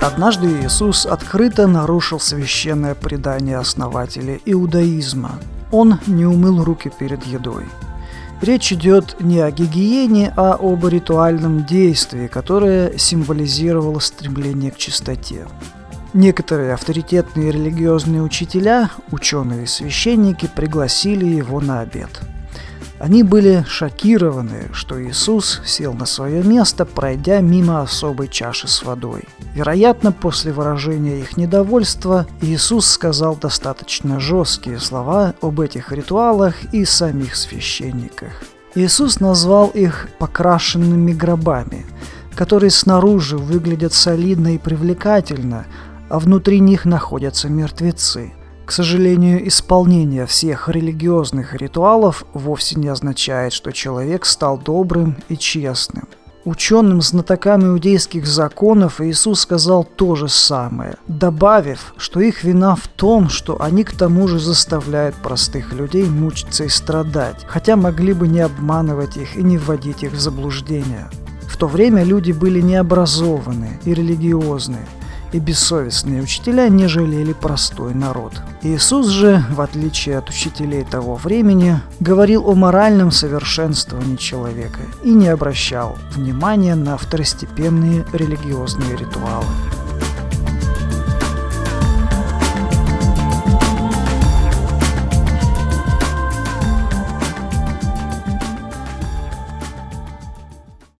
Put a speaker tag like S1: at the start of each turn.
S1: Однажды Иисус открыто нарушил священное предание основателя иудаизма. Он не умыл руки перед едой. Речь идет не о гигиене, а об ритуальном действии, которое символизировало стремление к чистоте. Некоторые авторитетные религиозные учителя, ученые и священники пригласили его на обед – они были шокированы, что Иисус сел на свое место, пройдя мимо особой чаши с водой. Вероятно, после выражения их недовольства Иисус сказал достаточно жесткие слова об этих ритуалах и самих священниках. Иисус назвал их покрашенными гробами, которые снаружи выглядят солидно и привлекательно, а внутри них находятся мертвецы – к сожалению, исполнение всех религиозных ритуалов вовсе не означает, что человек стал добрым и честным. Ученым знатокам иудейских законов Иисус сказал то же самое, добавив, что их вина в том, что они к тому же заставляют простых людей мучиться и страдать, хотя могли бы не обманывать их и не вводить их в заблуждение. В то время люди были необразованные и религиозные, и бессовестные учителя не жалели простой народ. Иисус же, в отличие от учителей того времени, говорил о моральном совершенствовании человека и не обращал внимания на второстепенные религиозные ритуалы.